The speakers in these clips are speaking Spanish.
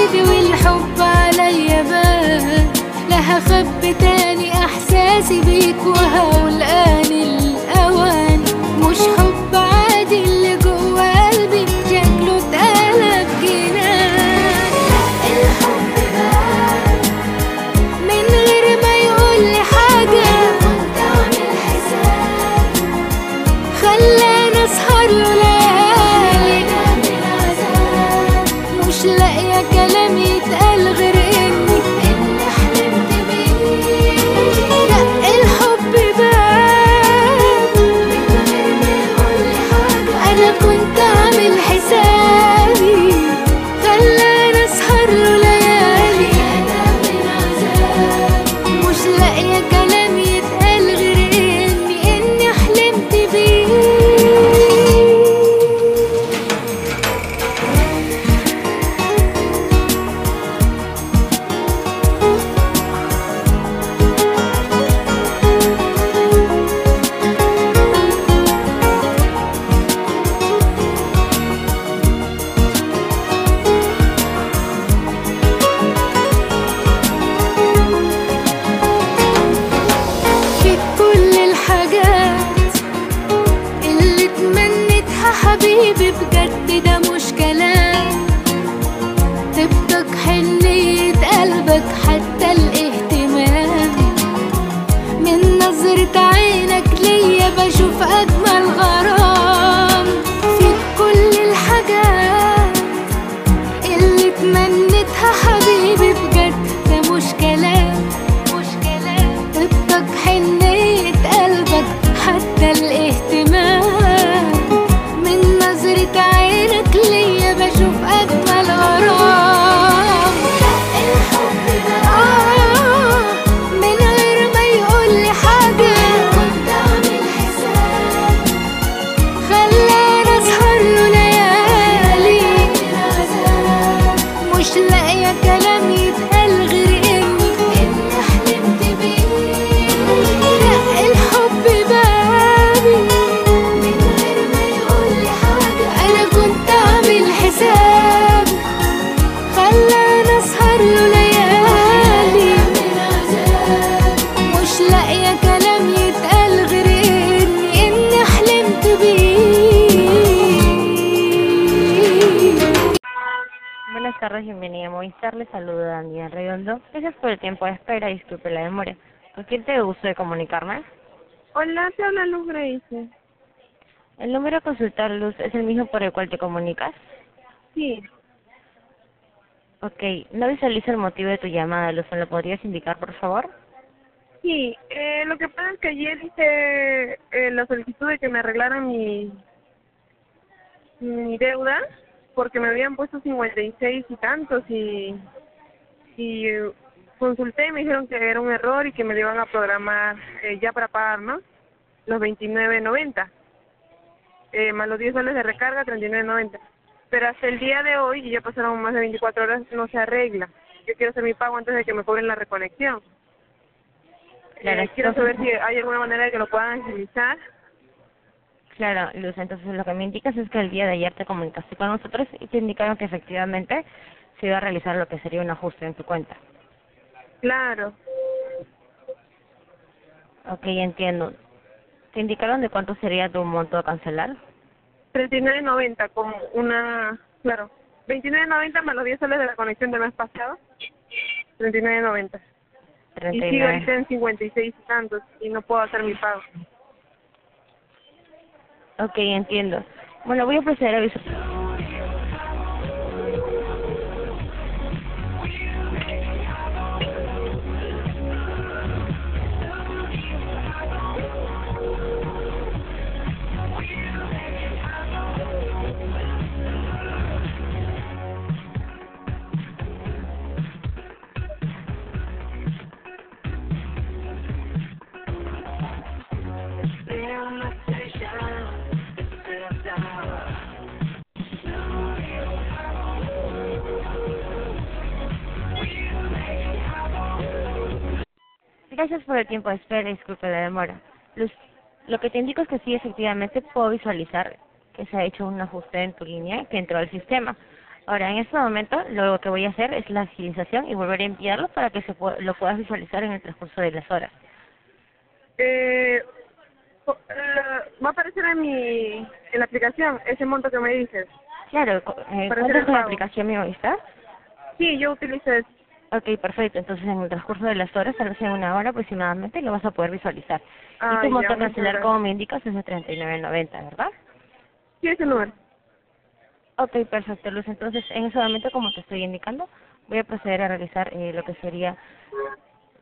حبيبي والحب عليا بان لا هخبي Le saluda Daniel Redondo. Gracias por el tiempo de espera y disculpe la demora. ¿Con quién te gusto de comunicarme? Hola, te habla Luz Grace. ¿El número a consultar, Luz, es el mismo por el cual te comunicas? Sí, Ok, no visualizo el motivo de tu llamada, Luz. ¿Me lo podrías indicar, por favor? sí. Eh, lo que pasa es que ayer hice eh, la solicitud de que me arreglaran mi, mi deuda porque me habían puesto 56 y tantos y, y consulté y me dijeron que era un error y que me lo iban a programar eh, ya para pagar, ¿no? Los 29.90. Eh, más los 10 soles de recarga, 39.90. Pero hasta el día de hoy, y ya pasaron más de 24 horas, no se arregla. Yo quiero hacer mi pago antes de que me cobren la reconexión. Claro, Eh, quiero saber si hay alguna manera de que lo puedan agilizar. Claro, Luz, entonces lo que me indicas es que el día de ayer te comunicaste con nosotros y te indicaron que efectivamente se iba a realizar lo que sería un ajuste en tu cuenta. Claro. Ok, entiendo. ¿Te indicaron de cuánto sería tu monto a cancelar? 39.90 con una... Claro. 29.90 más los 10 soles de la conexión del mes pasado. 39.90. Y sigo 39. ahorita en 56 y tantos y no puedo hacer mi pago. Ok, entiendo. Bueno, voy a proceder a avisar. Gracias por el tiempo de espera y disculpe la demora. Luz, lo que te indico es que sí, efectivamente, puedo visualizar que se ha hecho un ajuste en tu línea que entró al sistema. Ahora, en este momento, lo que voy a hacer es la agilización y volver a enviarlo para que se lo puedas visualizar en el transcurso de las horas. Eh, va a aparecer en mi en la aplicación ese monto que me dices. Claro, eh, Para hacer ¿cuántas el con la aplicación mi Movistar? Sí, yo utilizo. Ok, perfecto. Entonces, en el transcurso de las horas, tal vez en una hora aproximadamente, lo vas a poder visualizar. Ah, y tu muchas cancelar, como me indicas, es de 39.90, ¿verdad? Sí, ese número. Ok, perfecto, Luz. Entonces, en ese momento, como te estoy indicando, voy a proceder a realizar eh, lo que sería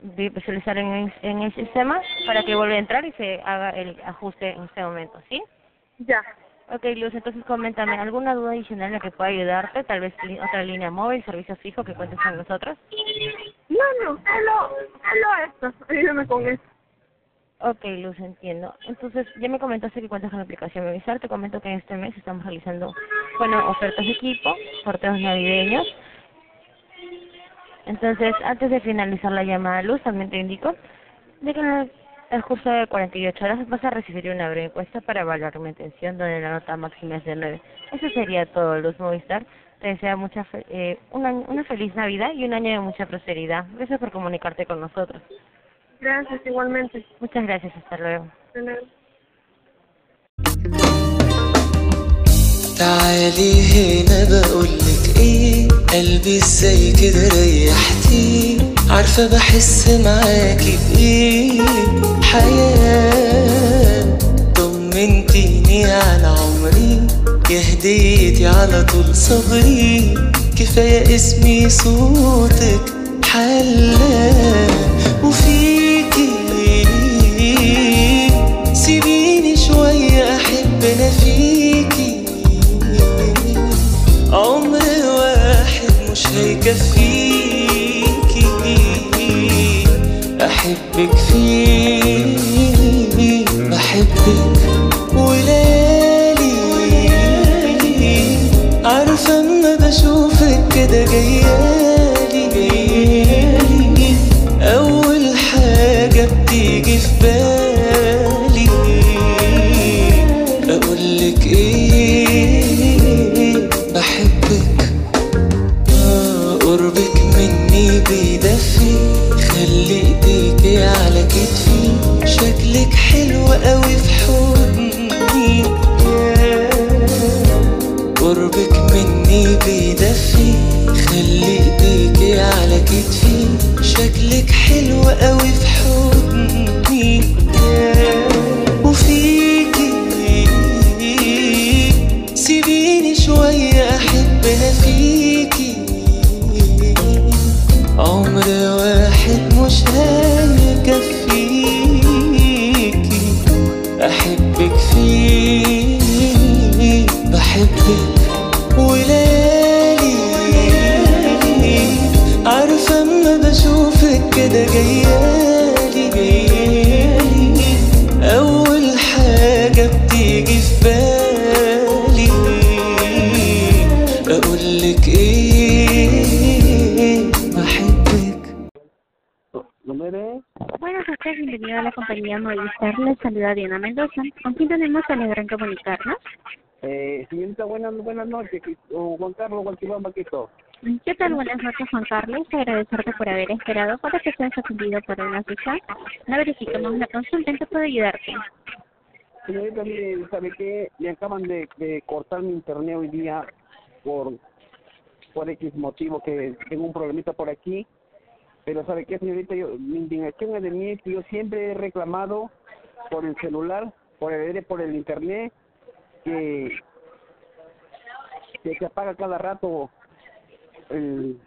vi- visualizar en el, en el sistema para que vuelva a entrar y se haga el ajuste en este momento, ¿sí? Ya. Ok, Luz, entonces coméntame, ¿alguna duda adicional en la que pueda ayudarte? Tal vez otra línea móvil, servicio fijo que cuentes con nosotros. No, no, solo, solo esto. Ayúdame con eso. Ok, Luz, entiendo. Entonces, ya me comentaste que cuentas con la aplicación Movistar. Te comento que en este mes estamos realizando, bueno, ofertas de equipo, sorteos navideños. Entonces, antes de finalizar la llamada, Luz, también te indico de que el, el curso de 48 horas vas a recibir una breve encuesta para evaluar mi intención, donde la nota máxima es de 9. Eso sería todo, Luz Movistar. Te deseo mucha fe- eh, un año- una feliz Navidad y un año de mucha prosperidad. Gracias por comunicarte con nosotros. Gracias, igualmente. Muchas gracias. Hasta luego. De nada. تعالي هنا بقولك ايه قلبي ازاي كده ريحتي عارفة بحس معاكي بإيه؟ حياة. طمنتيني على عمري يا هديتي على طول صبري. كفاية اسمي صوتك حلا compañía Movistar. Les saluda Diana Mendoza. ¿Con quién tenemos el en comunicarnos? Eh, señorita, buenas, buenas noches. O Juan Carlos Guantilón Baquito. ¿Qué tal? Buenas noches, Juan Carlos. Agradecerte por haber esperado para que seas atendido por una asesor. No verificamos la consulta. ¿En qué puedo ayudarte? Señorita, mire, ¿sabe qué? Me acaban de, de cortar mi internet hoy día por, por X motivo, que tengo un problemita por aquí. Pero ¿sabe qué, señorita? Yo, mi indignación es de mí, que yo siempre he reclamado por el celular, por el, por el internet, que, que se apaga cada rato el...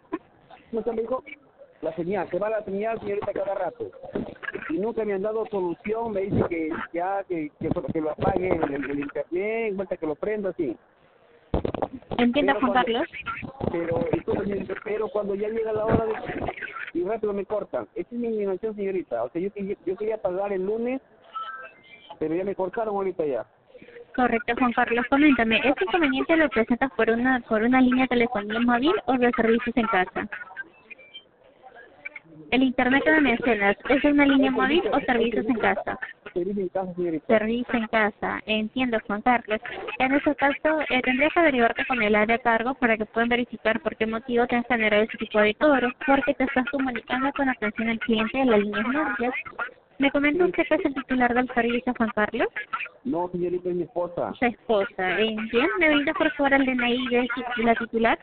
¿Cómo se me dijo? La señal, se va la señal, señorita, cada rato. Y nunca me han dado solución, me dicen que ya, que, que, que lo apague el, el, el internet, vuelta que lo prenda, así. Entiendo, Pero Juan Carlos. Pero, entonces, pero cuando ya llega la hora de... Y rápido me cortan. Esta es mi indignación, señorita. O sea, yo, yo, yo quería pagar el lunes, pero ya me cortaron ahorita ya. Correcto, Juan Carlos. Coméntame, ¿este inconveniente lo presentas por una por una línea de telefonía móvil o de servicios en casa? El internet que me mencionas, ¿es una línea móvil o servicios en casa? Servicio en casa, señorita. Servicio en casa, entiendo, Juan Carlos. En ese caso, eh, tendría que averiguarte con el área a cargo para que puedan verificar por qué motivo te han generado ese tipo de cobro, porque te estás comunicando con atención al cliente de las líneas móviles. ¿Me comenta usted que es el titular del servicio, Juan Carlos? No, señorita, es mi esposa. Su esposa. Eh, bien, ¿me brinda por favor el DNI de la titular?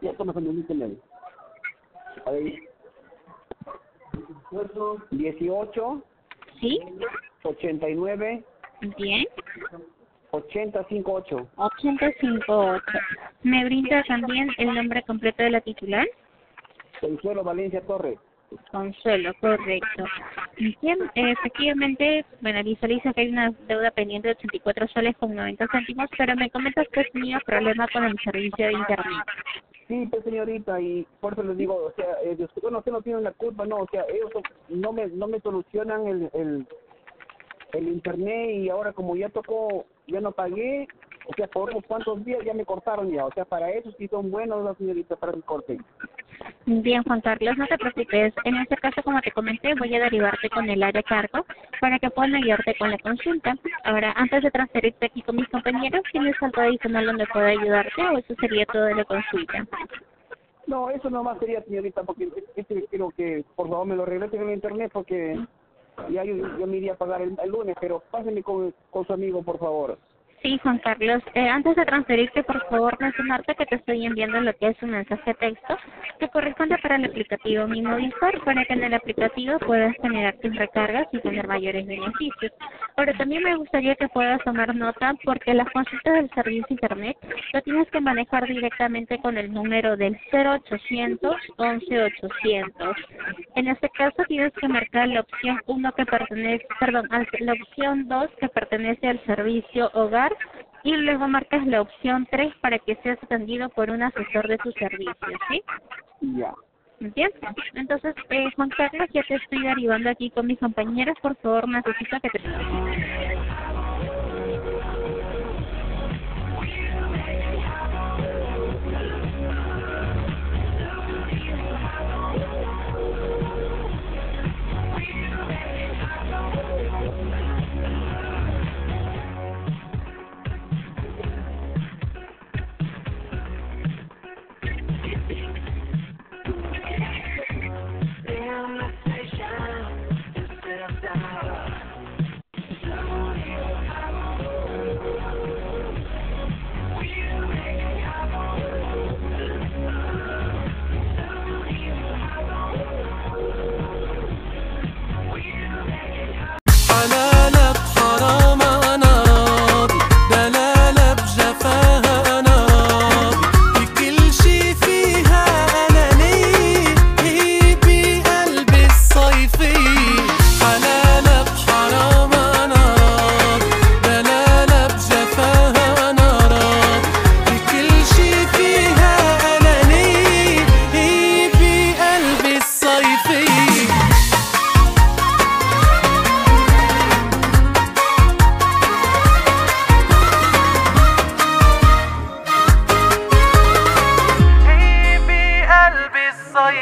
Ya toma señorita. Ahí. 18, ¿Sí? 89, Bien. 858. 858. ¿Me brinda también el nombre completo de la titular? Consuelo Valencia Torres. Consuelo, correcto. Bien, efectivamente, bueno, visualiza que hay una deuda pendiente de 84 soles con 90 céntimos, pero me comentas que tenía problema con el servicio de internet. Sí, pues señorita, y por eso les digo, o sea, eh, usted- bueno, usted no tiene la culpa, no, o sea, ellos no me, no me solucionan el, el, el internet y ahora como ya tocó, ya no pagué, o sea, por unos cuantos días ya me cortaron ya, o sea, para eso sí son buenos las señoritas para el corte. Bien, Juan Carlos, no te preocupes. En este caso, como te comenté, voy a derivarte con el área cargo para que puedan ayudarte con la consulta. Ahora, antes de transferirte aquí con mis compañeros, ¿tienes algo adicional donde pueda ayudarte o eso sería todo de la consulta? No, eso nomás sería señorita, porque este quiero que por favor me lo regresen en internet porque ya yo, yo me iría a pagar el, el lunes, pero pásenme con, con su amigo, por favor. Sí, Juan Carlos. Eh, antes de transferirte, por favor, mencionarte que te estoy enviando lo que es un mensaje texto que corresponde para el aplicativo Mi Movistar para que en el aplicativo puedas generar tus recargas y tener mayores beneficios. Ahora, también me gustaría que puedas tomar nota porque las consultas del servicio Internet lo tienes que manejar directamente con el número del 0800 11800. En este caso tienes que marcar la opción 1 que pertenece, perdón, la opción 2 que pertenece al servicio hogar y luego marcas la opción 3 para que seas atendido por un asesor de tu servicio, ¿sí? Ya. ¿Entiendes? Entonces, eh, Juan Carlos, ya te estoy derivando aquí con mis compañeros. Por favor, necesito que te...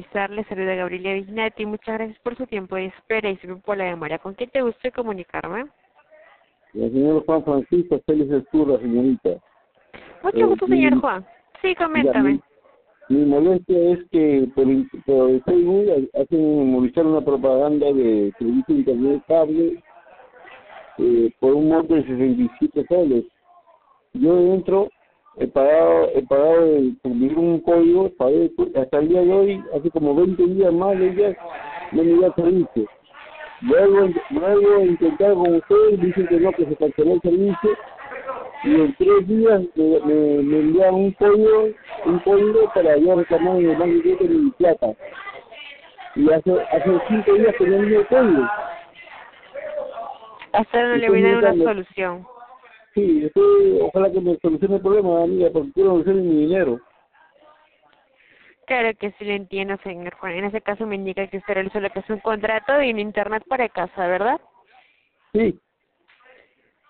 Movistar. Les saluda Gabriela Vignati. Muchas gracias por su tiempo de espera y su por la demora. ¿Con quién te gusta comunicarme? El señor Juan Francisco Félix Escurra, señorita. Mucho Eh, gusto, mi- señor Juan. Sí, coméntame. Ya, Mi molestia es que por, por Facebook hacen movilizar una propaganda de servicio de internet cable eh, por un monto de 67 soles. Yo entro, he pagado, he pagado por vivir un código, pagué hasta el día de hoy, hace como 20 días más de días, no me da servicio. Luego, luego intentar con ustedes, dicen que no, que se canceló el servicio, y en tres días me, me, me envían un código, un código para yo reclamar en el banco de mi plata. Y hace, hace cinco días que no me envió el código. Hasta no le voy a dar una solución. Sí, estoy, ojalá que me solucione el problema, amiga, porque quiero devolver mi dinero. Claro que sí lo entiendo, señor Juan. En ese caso me indica que usted realizó lo que es un contrato de un internet para casa, ¿verdad? Sí,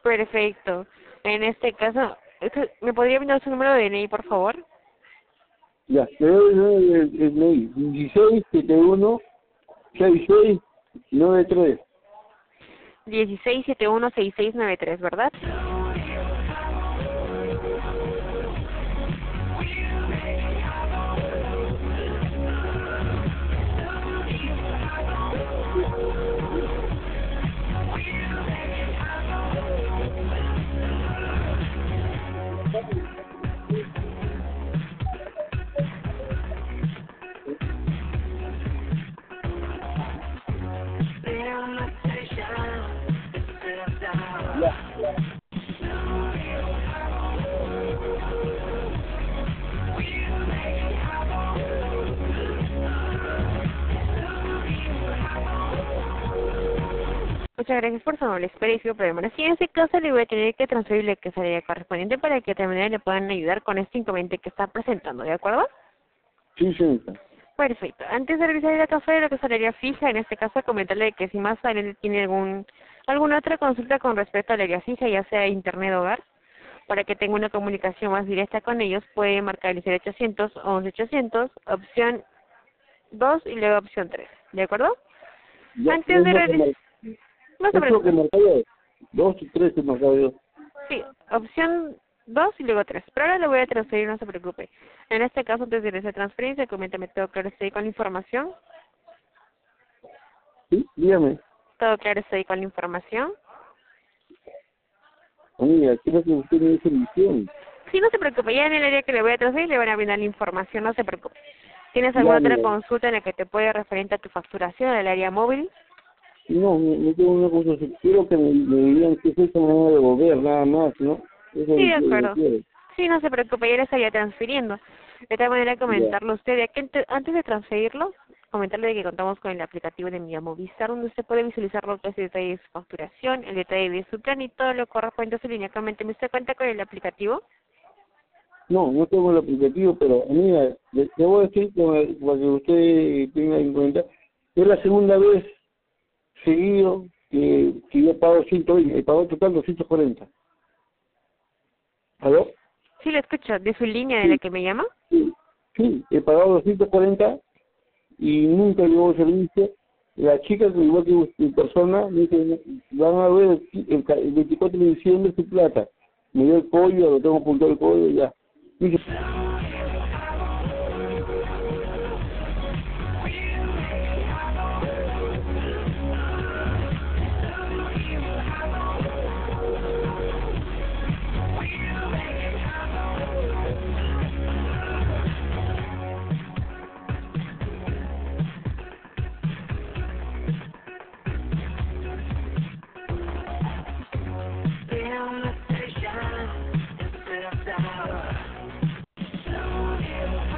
Perfecto. En este caso, ¿usted ¿me podría brindar su número de DNI, por favor? ya, te doy el, el, el mail, 1671 6693. 16716693, ¿verdad? Muchas gracias por su amable y su permanencia. En ese caso le voy a tener que transferirle que sería correspondiente para que manera le puedan ayudar con este inconveniente que está presentando, ¿de acuerdo? Sí, señorita. Perfecto. Antes de revisar la café de lo que salaría fija, en este caso comentarle que si más adelante tiene algún alguna otra consulta con respecto al área fija, ya sea internet o hogar, para que tenga una comunicación más directa con ellos, puede marcar el 0800 11 800, opción 2 y luego opción 3, ¿de acuerdo? Ya, Antes de realizar... se es lo que preocupe. marcaba. Dos y tres que marcaba yo. Sí, opción 2 y luego 3. Pero ahora le voy a transferir, no se preocupe. En este caso, antes de esa transferencia, coméntame todo claro, estoy con la información. Sí, dígame. Todo claro, estoy con la información. Amiga, quiero que usted me dé solución. Sí, no se preocupe, ya en el área que le voy a transferir le van a brindar la información, no se preocupe. ¿Tienes alguna Ya, otra mira. consulta en la que te puede referente a tu facturación del área móvil? No, no, tengo una cosa así. Quiero que me, me digan qué es esa manera de devolver, nada más, ¿no? Eso Sí, de acuerdo. Sí, no se preocupe, ya le estaría transfiriendo. De tal manera, comentarle a usted, que ante- antes de transferirlo, comentarle de que contamos con el aplicativo de Mi Movistar, donde usted puede visualizar lo que es el detalle de su facturación, el detalle de su plan y todo lo correspondiente a su línea. Coménteme, ¿usted cuenta con el aplicativo? No, no tengo el aplicativo, pero amiga, le, le voy a decir para que usted tenga en cuenta, es la segunda vez seguido que, que yo pago 120, he pagado total 240. ¿Aló? Sí, le escucho. ¿De su línea de la que me llama? Sí, sí, he pagado 240 y nunca llegó el servicio. La chica, que igual que mi persona, me dice, van a ver el, el 24 de diciembre su plata. Me dio el código, lo tengo apuntado el código ya. Dice,